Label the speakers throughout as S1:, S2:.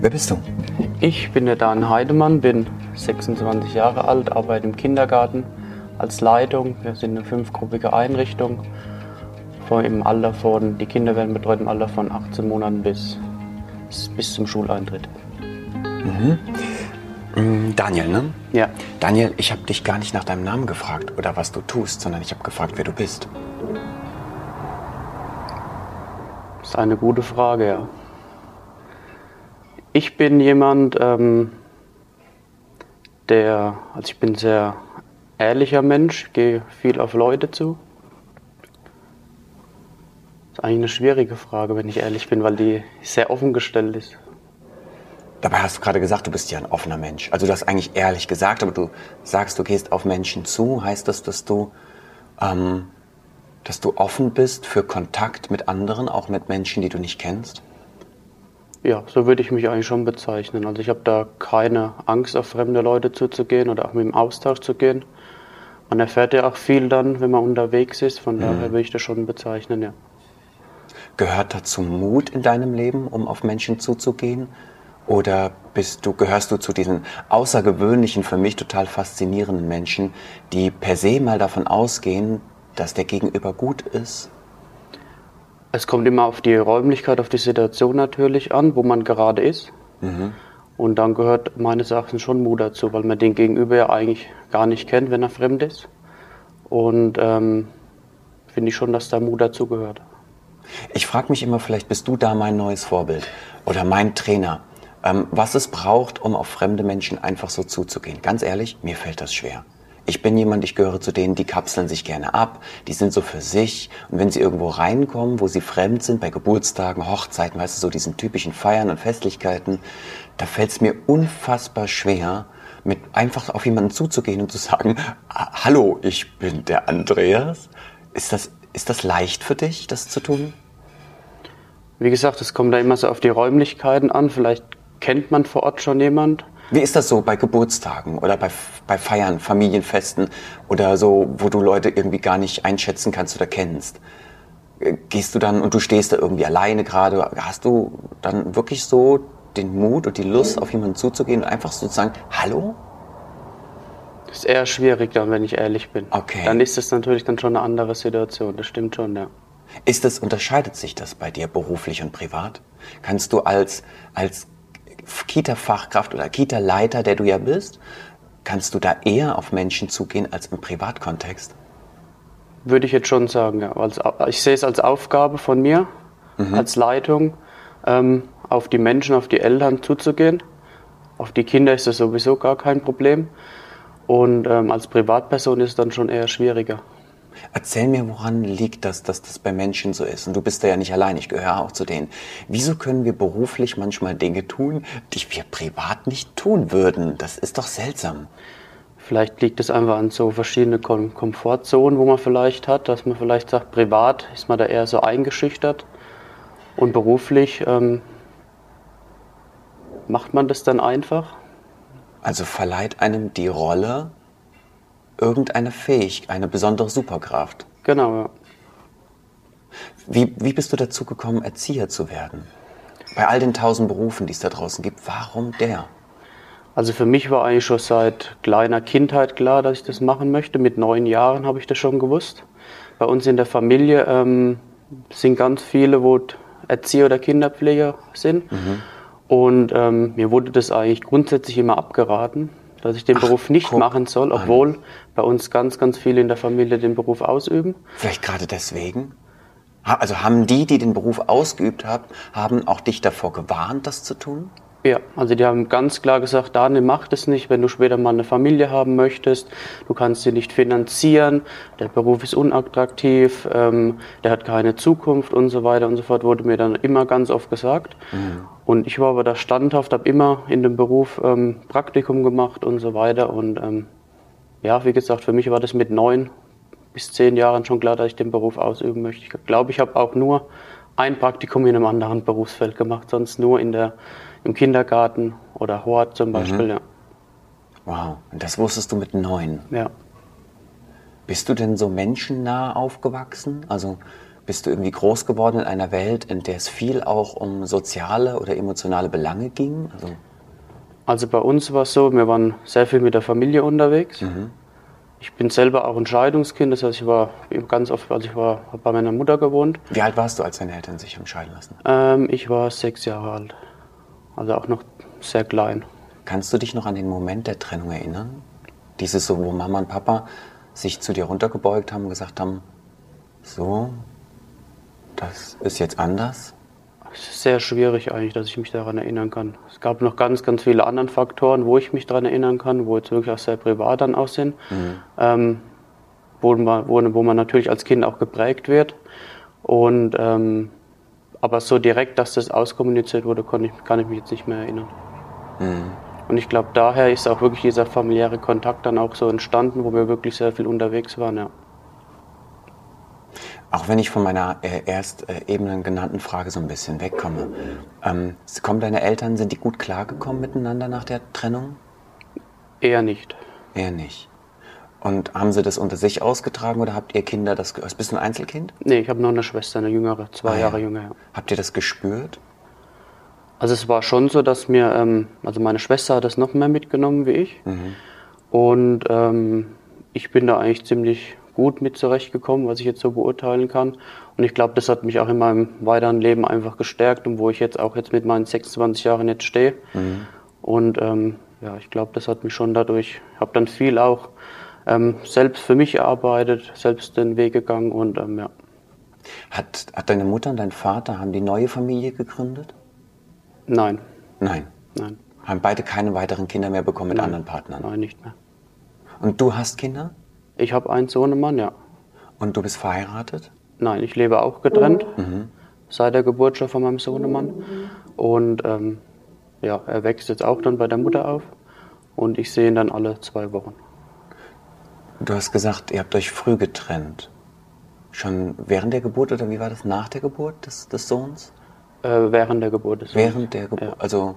S1: Wer bist du?
S2: Ich bin der Dan Heidemann, bin 26 Jahre alt, arbeite im Kindergarten als Leitung. Wir sind eine fünfgruppige Einrichtung. Vor im Alter von, die Kinder werden betreut im Alter von 18 Monaten bis, bis zum Schuleintritt.
S1: Mm, Daniel, ne?
S2: Ja,
S1: Daniel, ich habe dich gar nicht nach deinem Namen gefragt oder was du tust, sondern ich habe gefragt, wer du bist.
S2: ist eine gute Frage, ja. Ich bin jemand, ähm, der, also ich bin ein sehr ehrlicher Mensch, gehe viel auf Leute zu. ist eigentlich eine schwierige Frage, wenn ich ehrlich bin, weil die sehr offen gestellt ist.
S1: Dabei hast du gerade gesagt, du bist ja ein offener Mensch. Also du hast eigentlich ehrlich gesagt, aber du sagst, du gehst auf Menschen zu. Heißt das, dass du, ähm, dass du offen bist für Kontakt mit anderen, auch mit Menschen, die du nicht kennst?
S2: Ja, so würde ich mich eigentlich schon bezeichnen. Also ich habe da keine Angst, auf fremde Leute zuzugehen oder auch mit dem Austausch zu gehen. Man erfährt ja auch viel dann, wenn man unterwegs ist. Von daher würde ich das schon bezeichnen, ja.
S1: Gehört dazu Mut in deinem Leben, um auf Menschen zuzugehen? Oder bist du, gehörst du zu diesen außergewöhnlichen, für mich total faszinierenden Menschen, die per se mal davon ausgehen, dass der Gegenüber gut ist?
S2: Es kommt immer auf die Räumlichkeit, auf die Situation natürlich an, wo man gerade ist. Und dann gehört meines Erachtens schon Mut dazu, weil man den Gegenüber ja eigentlich gar nicht kennt, wenn er fremd ist. Und ähm, finde ich schon, dass da Mut dazu gehört.
S1: Ich frage mich immer, vielleicht bist du da mein neues Vorbild oder mein Trainer. Ähm, was es braucht, um auf fremde Menschen einfach so zuzugehen. Ganz ehrlich, mir fällt das schwer. Ich bin jemand, ich gehöre zu denen, die kapseln sich gerne ab, die sind so für sich. Und wenn sie irgendwo reinkommen, wo sie fremd sind, bei Geburtstagen, Hochzeiten, weißt du, so diesen typischen Feiern und Festlichkeiten, da fällt es mir unfassbar schwer, mit einfach auf jemanden zuzugehen und zu sagen, "Ah, hallo, ich bin der Andreas. Ist das, ist das leicht für dich, das zu tun?
S2: Wie gesagt, es kommt da immer so auf die Räumlichkeiten an. Vielleicht kennt man vor Ort schon jemand.
S1: Wie ist das so bei Geburtstagen oder bei, bei Feiern, Familienfesten oder so, wo du Leute irgendwie gar nicht einschätzen kannst oder kennst? Äh, Gehst du dann und du stehst da irgendwie alleine gerade, hast du dann wirklich so den Mut und die Lust, auf jemanden zuzugehen und einfach so zu sagen, hallo?
S2: Das ist eher schwierig dann, wenn ich ehrlich bin.
S1: Okay.
S2: Dann ist es natürlich dann schon eine andere Situation. Das stimmt schon, ja.
S1: Ist das, unterscheidet sich das bei dir beruflich und privat? Kannst du als, als Kita-Fachkraft oder Kita-Leiter, der du ja bist, kannst du da eher auf Menschen zugehen als im Privatkontext?
S2: Würde ich jetzt schon sagen, ja. Ich sehe es als Aufgabe von mir, als Leitung, ähm, auf die Menschen, auf die Eltern zuzugehen. Auf die Kinder ist das sowieso gar kein Problem. Und ähm, als Privatperson ist es dann schon eher schwieriger.
S1: Erzähl mir, woran liegt das, dass das bei Menschen so ist? Und du bist da ja nicht allein, ich gehöre auch zu denen. Wieso können wir beruflich manchmal Dinge tun, die wir privat nicht tun würden? Das ist doch seltsam.
S2: Vielleicht liegt es einfach an so verschiedene Kom Komfortzonen, wo man vielleicht hat, dass man vielleicht sagt, privat ist man da eher so eingeschüchtert und beruflich ähm, macht man das dann einfach.
S1: Also verleiht einem die Rolle irgendeine Fähigkeit, eine besondere Superkraft.
S2: Genau, ja.
S1: Wie, wie bist du dazu gekommen, Erzieher zu werden? Bei all den tausend Berufen, die es da draußen gibt, warum der?
S2: Also für mich war eigentlich schon seit kleiner Kindheit klar, dass ich das machen möchte. Mit neun Jahren habe ich das schon gewusst. Bei uns in der Familie ähm, sind ganz viele, wo Erzieher oder Kinderpfleger sind. Und ähm, mir wurde das eigentlich grundsätzlich immer abgeraten, dass ich den
S1: Ach,
S2: Beruf nicht machen soll,
S1: an.
S2: obwohl bei uns ganz, ganz viele in der Familie den Beruf ausüben.
S1: Vielleicht gerade deswegen? Also haben die, die den Beruf ausgeübt haben, haben auch dich davor gewarnt, das zu tun?
S2: Ja, also die haben ganz klar gesagt, Daniel, mach das nicht, wenn du später mal eine Familie haben möchtest. Du kannst sie nicht finanzieren, der Beruf ist unattraktiv, ähm, der hat keine Zukunft und so weiter und so fort, wurde mir dann immer ganz oft gesagt. Und ich war aber da standhaft, habe immer in dem Beruf ähm, Praktikum gemacht und so weiter. Und ähm, ja, wie gesagt, für mich war das mit neun bis zehn Jahren schon klar, dass ich den Beruf ausüben möchte. Ich glaube, ich habe auch nur ein Praktikum in einem anderen Berufsfeld gemacht, sonst nur in der, im Kindergarten oder Hort zum Beispiel. Ja.
S1: Wow, und das wusstest du mit neun.
S2: ja.
S1: Bist du denn so menschennah aufgewachsen? Also bist du irgendwie groß geworden in einer Welt, in der es viel auch um soziale oder emotionale Belange ging?
S2: Also, also bei uns war es so, wir waren sehr viel mit der Familie unterwegs. Mhm. Ich bin selber auch ein Scheidungskind, das heißt, ich war ganz oft, also ich war bei meiner Mutter gewohnt.
S1: Wie alt warst du, als deine Eltern sich haben scheiden lassen?
S2: Ähm, ich war sechs Jahre alt, also auch noch sehr klein.
S1: Kannst du dich noch an den Moment der Trennung erinnern? Dieses so, wo Mama und Papa sich zu dir runtergebeugt haben und gesagt haben, so, das ist jetzt anders?
S2: Es ist sehr schwierig eigentlich, dass ich mich daran erinnern kann. Es gab noch ganz, ganz viele andere Faktoren, wo ich mich daran erinnern kann, wo jetzt wirklich auch sehr privat dann auch sind, mhm. ähm, wo, man, wo, wo, man natürlich als Kind auch geprägt wird. Und, ähm, aber so direkt, dass das auskommuniziert wurde, kann ich, kann ich mich jetzt nicht mehr erinnern. Mhm. Und ich glaube, daher ist auch wirklich dieser familiäre Kontakt dann auch so entstanden, wo wir wirklich sehr viel unterwegs waren. Ja.
S1: Auch wenn ich von meiner äh, erst äh, eben genannten Frage so ein bisschen wegkomme. Ähm, kommen deine Eltern, sind die gut klargekommen miteinander nach der Trennung?
S2: Eher nicht.
S1: Eher nicht. Und haben sie das unter sich ausgetragen oder habt ihr Kinder das gehört? Bist du ein Einzelkind?
S2: Nee, ich habe noch eine Schwester, eine jüngere, zwei ah, Jahre ja. jünger. Ja.
S1: Habt ihr das gespürt?
S2: Also es war schon so, dass mir, ähm, also meine Schwester hat das noch mehr mitgenommen wie ich. Mhm. Und ähm, ich bin da eigentlich ziemlich gut mit zurechtgekommen, was ich jetzt so beurteilen kann. Und ich glaube, das hat mich auch in meinem weiteren Leben einfach gestärkt und wo ich jetzt auch jetzt mit meinen 26 Jahren jetzt stehe. Mhm. Und ähm, ja, ich glaube, das hat mich schon dadurch, ich habe dann viel auch ähm, selbst für mich erarbeitet, selbst den Weg gegangen und ähm, ja.
S1: Hat, hat deine Mutter und dein Vater, haben die neue Familie gegründet?
S2: Nein.
S1: Nein?
S2: Nein.
S1: Haben beide keine weiteren Kinder mehr bekommen mit Nein. anderen Partnern?
S2: Nein, nicht mehr.
S1: Und du hast Kinder?
S2: Ich habe einen Sohnemann, ja.
S1: Und du bist verheiratet?
S2: Nein, ich lebe auch getrennt. Mhm. Seit der Geburt schon von meinem Sohnemann. Und ähm, ja, er wächst jetzt auch dann bei der Mutter auf. Und ich sehe ihn dann alle zwei Wochen.
S1: Du hast gesagt, ihr habt euch früh getrennt. Schon während der Geburt oder wie war das nach der Geburt des, des Sohns?
S2: Äh, während der Geburt
S1: des Sohns. Während der Geburt, ja. also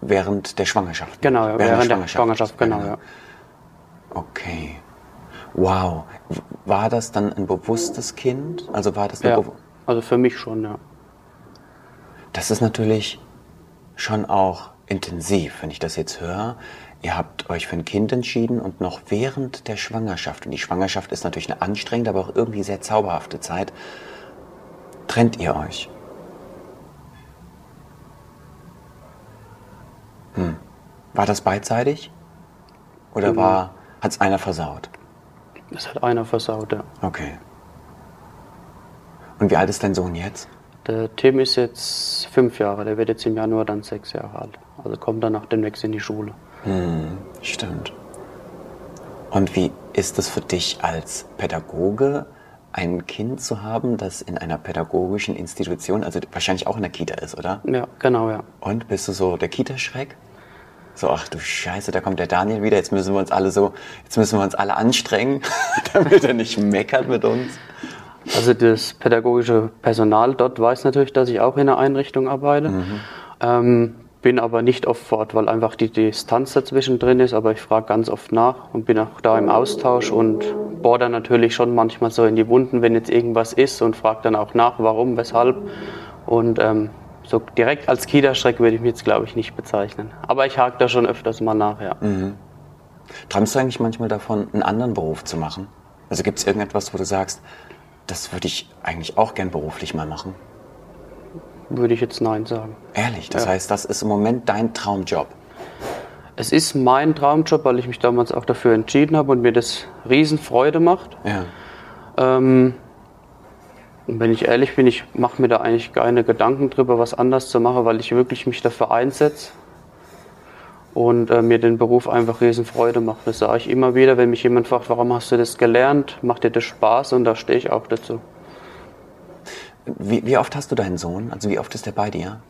S1: während der Schwangerschaft.
S2: Genau, ja, während, während der Schwangerschaft, Schwangerschaft genau, ja.
S1: Okay. Wow. War das dann ein bewusstes Kind? Also war das
S2: ja, also für mich schon, ja.
S1: Das ist natürlich schon auch intensiv, wenn ich das jetzt höre. Ihr habt euch für ein Kind entschieden und noch während der Schwangerschaft, und die Schwangerschaft ist natürlich eine anstrengende, aber auch irgendwie sehr zauberhafte Zeit, trennt ihr euch. Hm. War das beidseitig? Oder mhm. hat es einer versaut?
S2: Das hat einer versaut, ja.
S1: Okay. Und wie alt ist dein Sohn jetzt?
S2: Der Tim ist jetzt fünf Jahre, der wird jetzt im Januar dann sechs Jahre alt. Also kommt dann nach demnächst in die Schule.
S1: Hm, stimmt. Und wie ist es für dich als Pädagoge, ein Kind zu haben, das in einer pädagogischen Institution, also wahrscheinlich auch in der Kita ist, oder?
S2: Ja, genau, ja.
S1: Und bist du so der Kita-Schreck? So, ach du Scheiße, da kommt der Daniel wieder, jetzt müssen wir uns alle so, jetzt müssen wir uns alle anstrengen, damit er nicht meckert mit uns.
S2: Also das pädagogische Personal dort weiß natürlich, dass ich auch in einer Einrichtung arbeite. Mhm. Ähm, bin aber nicht oft vor Ort, weil einfach die Distanz dazwischen drin ist, aber ich frage ganz oft nach und bin auch da im Austausch und dann natürlich schon manchmal so in die Wunden, wenn jetzt irgendwas ist und frage dann auch nach, warum, weshalb. Und ähm, so direkt als Kita-Schreck würde ich mich jetzt, glaube ich, nicht bezeichnen. Aber ich hake da schon öfters mal nach, ja. Mhm.
S1: Träumst du eigentlich manchmal davon, einen anderen Beruf zu machen? Also gibt es irgendetwas, wo du sagst, das würde ich eigentlich auch gern beruflich mal machen?
S2: Würde ich jetzt nein sagen.
S1: Ehrlich? Das ja. heißt, das ist im Moment dein Traumjob?
S2: Es ist mein Traumjob, weil ich mich damals auch dafür entschieden habe und mir das Riesenfreude macht.
S1: Ja.
S2: Ähm, und wenn ich ehrlich bin, ich mache mir da eigentlich keine Gedanken drüber, was anders zu machen, weil ich wirklich mich dafür einsetze und äh, mir den Beruf einfach Riesenfreude macht. Das sage ich immer wieder, wenn mich jemand fragt, warum hast du das gelernt, macht dir das Spaß und da stehe ich auch dazu.
S1: Wie, wie, oft hast du deinen Sohn? Also wie oft ist er bei dir?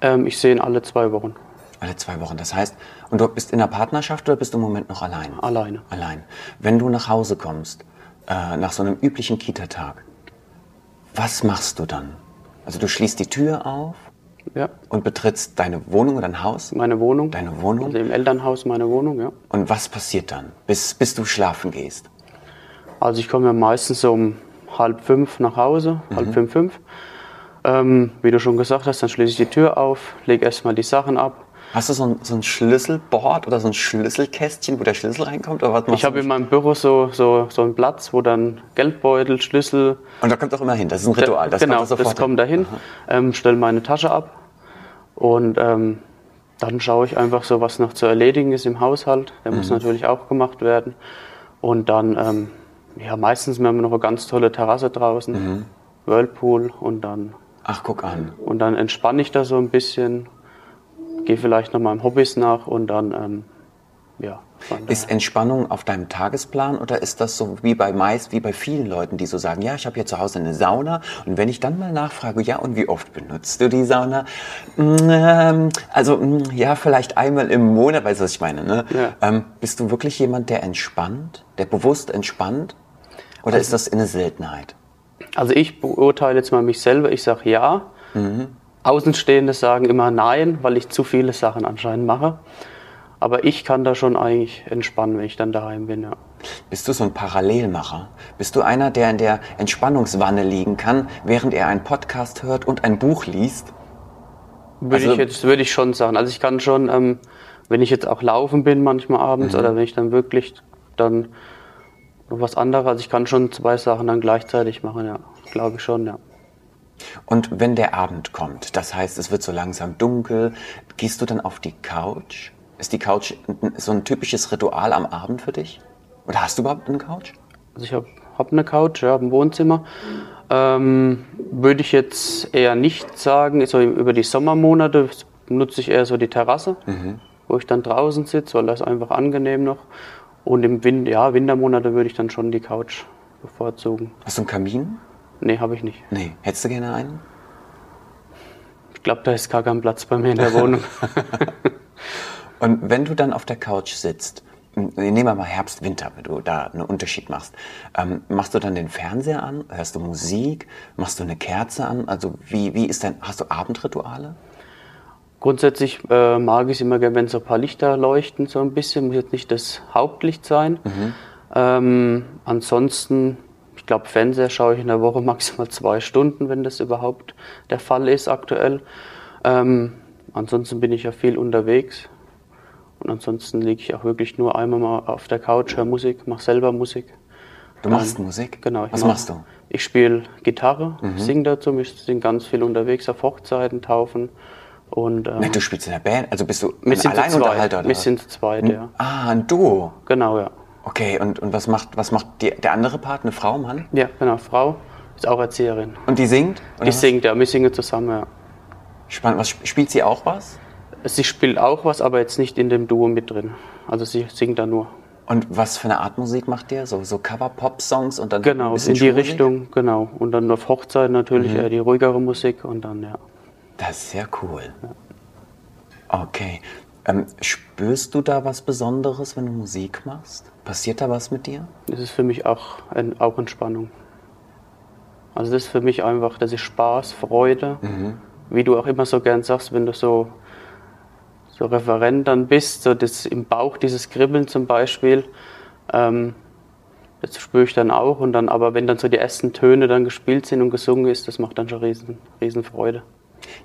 S2: Ähm, ich sehe ihn alle zwei Wochen.
S1: Alle zwei Wochen. Das heißt, und du bist in der Partnerschaft oder bist du im Moment noch allein?
S2: Alleine.
S1: Allein. Wenn du nach Hause kommst, äh, nach so einem üblichen Kita-Tag, was machst du dann? Also du schließt die Tür auf
S2: ja.
S1: und betrittst deine Wohnung oder dein Haus?
S2: Meine Wohnung.
S1: Deine Wohnung?
S2: Also im Elternhaus meine Wohnung, ja.
S1: Und was passiert dann, bis, bis du schlafen gehst?
S2: Also ich komme ja meistens so um halb fünf nach Hause,
S1: Mhm.
S2: halb fünf, fünf. Ähm, wie du schon gesagt hast, dann schließe ich die Tür auf, lege erstmal die Sachen ab.
S1: Hast du so ein, so ein Schlüsselboard oder so ein Schlüsselkästchen, wo der Schlüssel reinkommt? Oder was
S2: Ich habe in meinem Büro so, so, so einen Platz, wo dann Geldbeutel, Schlüssel,
S1: Und da kommt auch immer hin. Das ist ein Ritual. Das
S2: genau,
S1: kommt sofort
S2: das kommt dahin, ähm, stelle meine Tasche ab und ähm, dann schaue ich einfach so, was noch zu erledigen ist im Haushalt. Der
S1: Mhm.
S2: muss natürlich auch gemacht werden. Und dann, ähm, ja, meistens haben wir noch eine ganz tolle Terrasse draußen,
S1: Mhm.
S2: Whirlpool und dann,
S1: Ach, guck an.
S2: und dann entspanne ich da so ein bisschen, gehe vielleicht noch meinem Hobbys nach und dann, ähm, ja.
S1: Ist Entspannung auf deinem Tagesplan oder ist das so wie bei meist, wie bei vielen Leuten, die so sagen, ja, ich habe hier zu Hause eine Sauna und wenn ich dann mal nachfrage, ja, und wie oft benutzt du die Sauna? Mm, Ähm, also, mm, ja, vielleicht einmal im Monat, weißt du, was ich meine, ne?
S2: Ja.
S1: Ähm, bist du wirklich jemand, der entspannt, der bewusst entspannt? Oder ist das eine Seltenheit?
S2: Also ich beurteile jetzt mal mich selber, ich sage ja. Außenstehende sagen immer nein, weil ich zu viele Sachen anscheinend mache. Aber ich kann da schon eigentlich entspannen, wenn ich dann daheim bin. Ja.
S1: Bist du so ein Parallelmacher? Bist du einer, der in der Entspannungswanne liegen kann, während er einen Podcast hört und ein Buch liest?
S2: Würde
S1: Also-
S2: ich jetzt würde ich schon sagen. Also ich kann schon, ähm, wenn ich jetzt auch laufen bin manchmal abends oder wenn ich dann wirklich dann noch was anderes, also ich kann schon zwei Sachen dann gleichzeitig machen, ja. Glaube ich schon, ja.
S1: Und wenn der Abend kommt, das heißt, es wird so langsam dunkel, gehst du dann auf die Couch? Ist die Couch so ein typisches Ritual am Abend für dich? Oder hast du überhaupt eine Couch?
S2: Also ich habe hab eine Couch, ja, ein Wohnzimmer. Ähm, Würde ich jetzt eher nicht sagen. So über die Sommermonate nutze ich eher so die Terrasse, wo ich dann draußen sitze, weil das ist einfach angenehm noch. Und im Win ja, Wintermonate würde ich dann schon die Couch bevorzugen.
S1: Hast du einen Kamin?
S2: Nee, habe ich nicht.
S1: Nee. Hättest du gerne einen?
S2: Ich glaube, da ist gar kein Platz bei mir in der Wohnung.
S1: Und wenn du dann auf der Couch sitzt, m, nehmen wir mal Herbst, Winter, wenn du da einen Unterschied machst, ähm, machst du dann den Fernseher an? Hörst du Musik? Machst du eine Kerze an? Also wie, wie ist dein, hast du Abendrituale?
S2: Grundsätzlich äh, mag ich es immer gerne, wenn so ein paar Lichter leuchten, so ein bisschen. Muss jetzt nicht das Hauptlicht sein. Ähm, ansonsten, ich glaube, Fernseher schaue ich in der Woche maximal zwei Stunden, wenn das überhaupt der Fall ist aktuell. Ähm, ansonsten bin ich ja viel unterwegs. Und ansonsten liege ich auch wirklich nur einmal mal auf der Couch, höre Musik, mache selber Musik.
S1: Du machst Musik?
S2: Genau. ich
S1: Was
S2: mach-
S1: machst du?
S2: Ich spiele Gitarre, singe dazu, ich singe ganz viel unterwegs auf Hochzeiten, Taufen. Und ähm,
S1: Nein, du spielst in der Band, also bist du ein Alleinunterhalter oder
S2: Wir sind zu zweit, ja.
S1: Ah, ein Duo.
S2: Genau, ja.
S1: Okay, und, und was macht, was macht die, der andere Part, eine Frau, Mann?
S2: Ja, genau. Frau ist auch Erzieherin.
S1: Und die singt?
S2: Die
S1: was?
S2: singt, ja. Wir singen zusammen, ja.
S1: Spannend. Was, sp- spielt sie auch was?
S2: Sie spielt auch was, aber jetzt nicht in dem Duo mit drin. Also sie singt da nur.
S1: Und was für eine Art Musik macht der? So, so Cover-Pop-Songs und dann ein
S2: Genau,
S1: bisschen
S2: in die
S1: Schulmusik?
S2: Richtung, genau. Und dann auf Hochzeiten natürlich eher die ruhigere Musik und dann, ja.
S1: Das ist sehr cool. Okay. Ähm, spürst du da was Besonderes, wenn du Musik machst? Passiert da was mit dir?
S2: Das ist für mich auch, ein, auch Entspannung. Also das ist für mich einfach, das ist Spaß, Freude. Wie du auch immer so gern sagst, wenn du so, so Referent dann bist, so das im Bauch, dieses Kribbeln zum Beispiel, ähm, das spüre ich dann auch. Und dann, aber wenn dann so die ersten Töne dann gespielt sind und gesungen ist, das macht dann schon riesen, riesen Freude.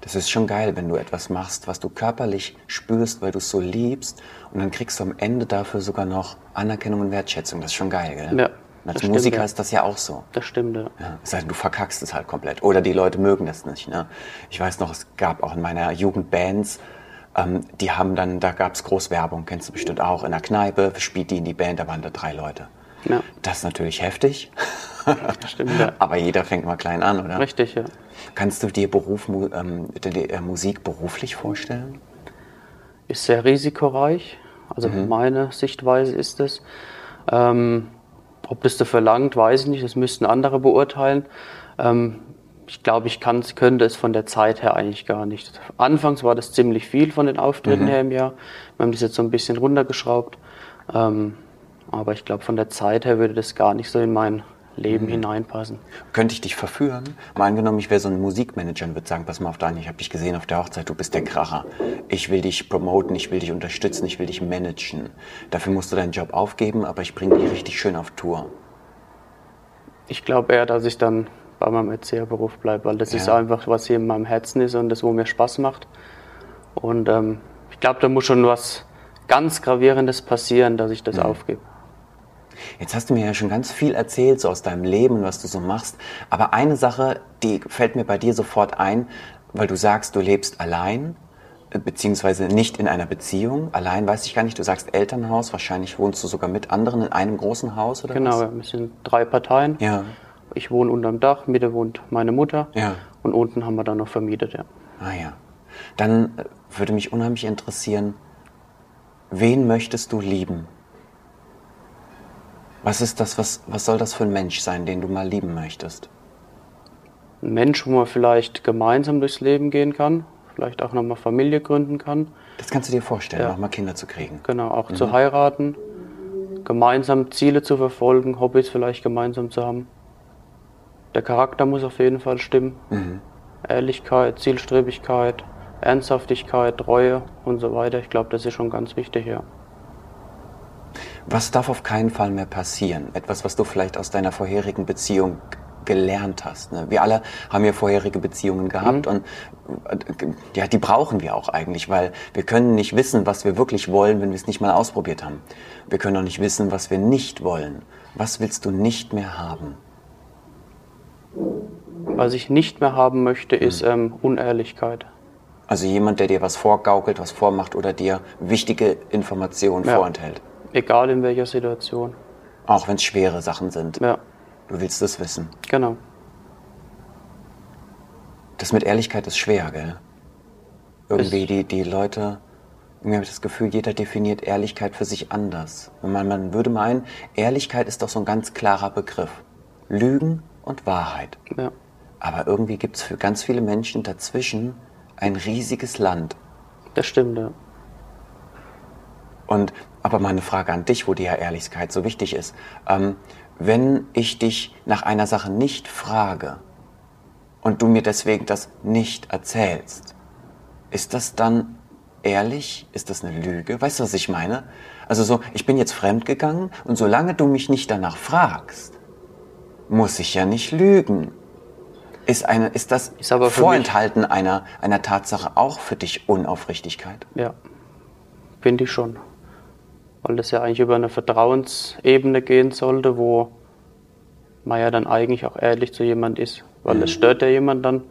S1: Das ist schon geil, wenn du etwas machst, was du körperlich spürst, weil du es so liebst und dann kriegst du am Ende dafür sogar noch Anerkennung und Wertschätzung. Das ist schon geil, gell?
S2: Ja,
S1: Und
S2: das
S1: als
S2: stimmt,
S1: Musiker
S2: ja.
S1: ist das ja auch so.
S2: Das stimmt, ja.
S1: Ja, sei denn, du verkackst es halt komplett. Oder die Leute mögen das nicht. Ne? Ich weiß noch, es gab auch in meiner Jugend Bands, ähm, die haben dann, da gab es Großwerbung, kennst du bestimmt auch, in der Kneipe, spielt die in die Band, da waren da drei Leute.
S2: Ja.
S1: Das ist natürlich heftig,
S2: stimmt, ja.
S1: aber jeder fängt mal klein an, oder?
S2: Richtig, ja.
S1: Kannst du dir Beruf, ähm, die, äh, Musik beruflich vorstellen?
S2: ist sehr risikoreich. Also meine Sichtweise ist es. Ähm, ob das da verlangt, weiß ich nicht. Das müssten andere beurteilen. Ähm, ich glaube, ich kann's, könnte es von der Zeit her eigentlich gar nicht. Anfangs war das ziemlich viel von den Auftritten her im Jahr. Wir haben das jetzt so ein bisschen runtergeschraubt. Ähm, aber ich glaube, von der Zeit her würde das gar nicht so in mein Leben hineinpassen.
S1: Könnte ich dich verführen? Mal angenommen, ich wäre so ein Musikmanager und würde sagen, pass mal auf, Daniel, ich habe dich gesehen auf der Hochzeit, du bist der Kracher. Ich will dich promoten, ich will dich unterstützen, ich will dich managen. Dafür musst du deinen Job aufgeben, aber ich bringe dich richtig schön auf Tour.
S2: Ich glaube eher, dass ich dann bei meinem Erzieherberuf bleibe, weil das ja. ist einfach, was hier in meinem Herzen ist und das, wo mir Spaß macht. Und ähm, ich glaube, da muss schon was ganz Gravierendes passieren, dass ich das mhm. aufgebe.
S1: Jetzt hast du mir ja schon ganz viel erzählt, so aus deinem Leben, was du so machst. Aber eine Sache, die fällt mir bei dir sofort ein, weil du sagst, du lebst allein, äh, beziehungsweise nicht in einer Beziehung. Allein weiß ich gar nicht. Du sagst Elternhaus, wahrscheinlich wohnst du sogar mit anderen in einem großen Haus oder
S2: genau,
S1: was?
S2: Genau, wir sind drei Parteien.
S1: Ja.
S2: Ich wohne unterm Dach, Mitte wohnt meine Mutter.
S1: Ja.
S2: Und unten haben wir dann noch vermietet, ja.
S1: Ah ja. Dann äh, würde mich unheimlich interessieren, wen möchtest du lieben? Was ist das, was, was soll das für ein Mensch sein, den du mal lieben möchtest?
S2: Ein Mensch, wo man vielleicht gemeinsam durchs Leben gehen kann, vielleicht auch nochmal Familie gründen kann.
S1: Das kannst du dir vorstellen, ja. nochmal Kinder zu kriegen.
S2: Genau, auch mhm. zu heiraten, gemeinsam Ziele zu verfolgen, Hobbys vielleicht gemeinsam zu haben. Der Charakter muss auf jeden Fall stimmen. Mhm. Ehrlichkeit, Zielstrebigkeit, Ernsthaftigkeit, Treue und so weiter. Ich glaube, das ist schon ganz wichtig, ja.
S1: Was darf auf keinen Fall mehr passieren? Etwas, was du vielleicht aus deiner vorherigen Beziehung gelernt hast. Ne? Wir alle haben ja vorherige Beziehungen gehabt mhm. und ja, die brauchen wir auch eigentlich, weil wir können nicht wissen, was wir wirklich wollen, wenn wir es nicht mal ausprobiert haben. Wir können auch nicht wissen, was wir nicht wollen. Was willst du nicht mehr haben?
S2: Was ich nicht mehr haben möchte, ist mhm. ähm, Unehrlichkeit.
S1: Also jemand, der dir was vorgaukelt, was vormacht oder dir wichtige Informationen ja. vorenthält.
S2: Egal in welcher Situation.
S1: Auch wenn es schwere Sachen sind.
S2: Ja.
S1: Du willst es wissen.
S2: Genau.
S1: Das mit Ehrlichkeit ist schwer, gell? Irgendwie die, die Leute, irgendwie habe ich das Gefühl, jeder definiert Ehrlichkeit für sich anders. Man, man würde meinen, Ehrlichkeit ist doch so ein ganz klarer Begriff. Lügen und Wahrheit.
S2: Ja.
S1: Aber irgendwie gibt es für ganz viele Menschen dazwischen ein riesiges Land.
S2: Das stimmt, ja.
S1: Und aber meine Frage an dich, wo dir ja Ehrlichkeit so wichtig ist. Ähm, wenn ich dich nach einer Sache nicht frage und du mir deswegen das nicht erzählst, ist das dann ehrlich? Ist das eine Lüge? Weißt du, was ich meine? Also so, ich bin jetzt fremdgegangen und solange du mich nicht danach fragst, muss ich ja nicht lügen. Ist, eine, ist das ist Vorenthalten einer, einer Tatsache auch für dich Unaufrichtigkeit?
S2: Ja, finde ich schon weil das ja eigentlich über eine Vertrauensebene gehen sollte, wo man ja dann eigentlich auch ehrlich zu jemand ist, weil mhm. es stört ja jemand dann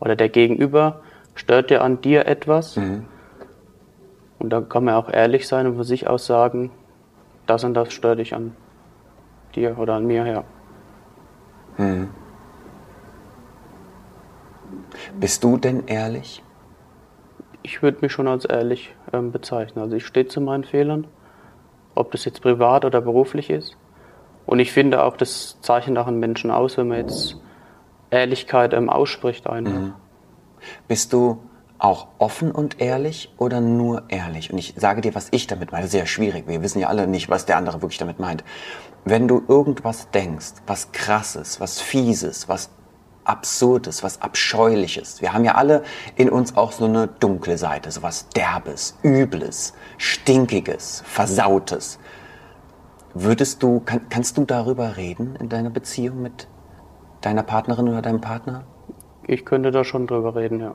S2: oder der Gegenüber stört ja an dir etwas mhm. und dann kann man auch ehrlich sein und von sich aus sagen, das und das stört dich an dir oder an mir her.
S1: Mhm. Bist du denn ehrlich?
S2: Ich würde mich schon als ehrlich ähm, bezeichnen. Also ich stehe zu meinen Fehlern ob das jetzt privat oder beruflich ist. Und ich finde auch, das zeichnet auch einen Menschen aus, wenn man jetzt Ehrlichkeit ähm, ausspricht einfach. Mhm.
S1: Bist du auch offen und ehrlich oder nur ehrlich? Und ich sage dir, was ich damit meine. Sehr schwierig. Wir wissen ja alle nicht, was der andere wirklich damit meint. Wenn du irgendwas denkst, was krasses, was fieses, was Absurdes, was Abscheuliches. Wir haben ja alle in uns auch so eine dunkle Seite, so was Derbes, Übles, Stinkiges, Versautes. Würdest du, kann, kannst du darüber reden in deiner Beziehung mit deiner Partnerin oder deinem Partner?
S2: Ich könnte da schon drüber reden, ja.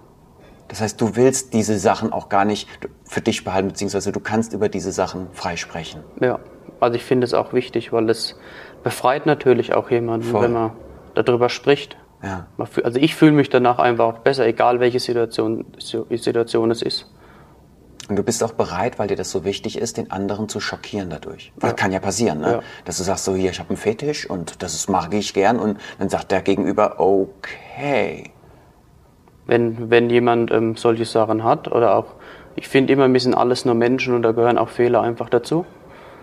S1: Das heißt, du willst diese Sachen auch gar nicht für dich behalten, beziehungsweise du kannst über diese Sachen freisprechen.
S2: Ja, also ich finde es auch wichtig, weil es befreit natürlich auch jemanden, Voll. wenn man darüber spricht.
S1: Ja.
S2: Also ich fühle mich danach einfach besser, egal welche Situation, Situation es ist.
S1: Und du bist auch bereit, weil dir das so wichtig ist, den anderen zu schockieren dadurch. Das ja. kann ja passieren, ne? Ja. Dass du sagst so, hier, ich habe einen Fetisch und das mag ich gern und dann sagt der Gegenüber, okay.
S2: Wenn, wenn jemand ähm, solche Sachen hat oder auch, ich finde immer, wir sind alles nur Menschen und da gehören auch Fehler einfach dazu.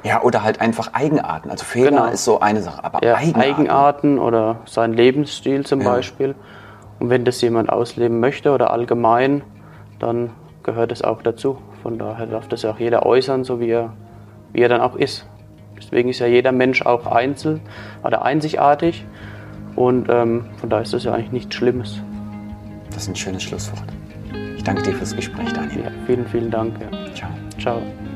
S1: Ja, oder halt einfach Eigenarten. Also Fehler genau. ist so eine Sache, aber
S2: ja,
S1: Eigenarten.
S2: Eigenarten oder sein Lebensstil zum ja. Beispiel. Und wenn das jemand ausleben möchte oder allgemein, dann gehört es auch dazu. Von daher darf das ja auch jeder äußern, so wie er, wie er dann auch ist. Deswegen ist ja jeder Mensch auch einzel oder einzigartig. Und ähm, von daher ist das ja eigentlich nichts Schlimmes.
S1: Das ist ein schönes Schlusswort. Ich danke dir fürs Gespräch, Daniel. Ja,
S2: vielen, vielen Dank. Ja.
S1: Ciao.
S2: Ciao.